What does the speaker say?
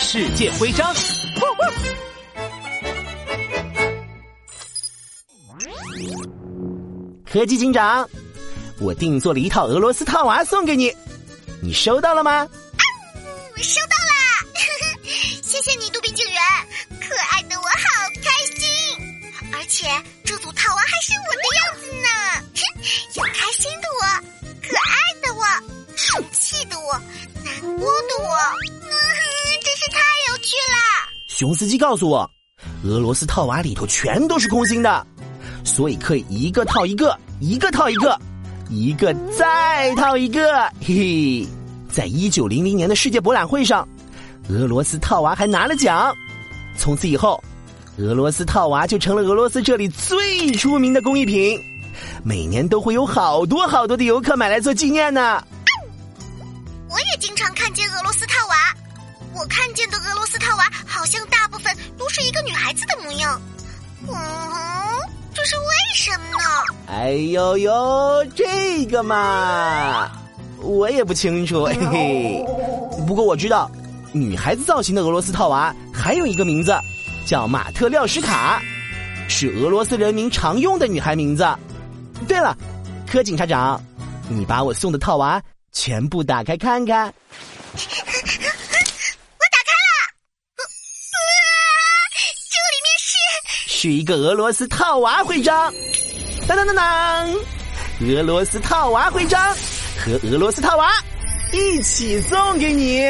世界徽章。科技警长，我定做了一套俄罗斯套娃送给你，你收到了吗？收到啦！谢谢你，杜宾警员，可爱的我好开心，而且这组套娃还是我的样子呢。有开心的我，可爱的我，生气的我，难过的我，熊司机告诉我，俄罗斯套娃里头全都是空心的。所以可以一个套一个，一个套一个，一个再套一个，嘿嘿！在一九零零年的世界博览会上，俄罗斯套娃还拿了奖。从此以后，俄罗斯套娃就成了俄罗斯这里最出名的工艺品，每年都会有好多好多的游客买来做纪念呢。我也经常看见俄罗斯套娃，我看见的俄罗斯套娃一个女孩子的模样。嗯。这是为什么呢？哎呦呦，这个嘛，我也不清楚，嘿嘿。不过我知道，女孩子造型的俄罗斯套娃还有一个名字，叫马特廖什卡，是俄罗斯人民常用的女孩名字。对了，柯警察长，你把我送的套娃全部打开看看。是一个俄罗斯套娃徽章，当当当当，俄罗斯套娃徽章和俄罗斯套娃一起送给你。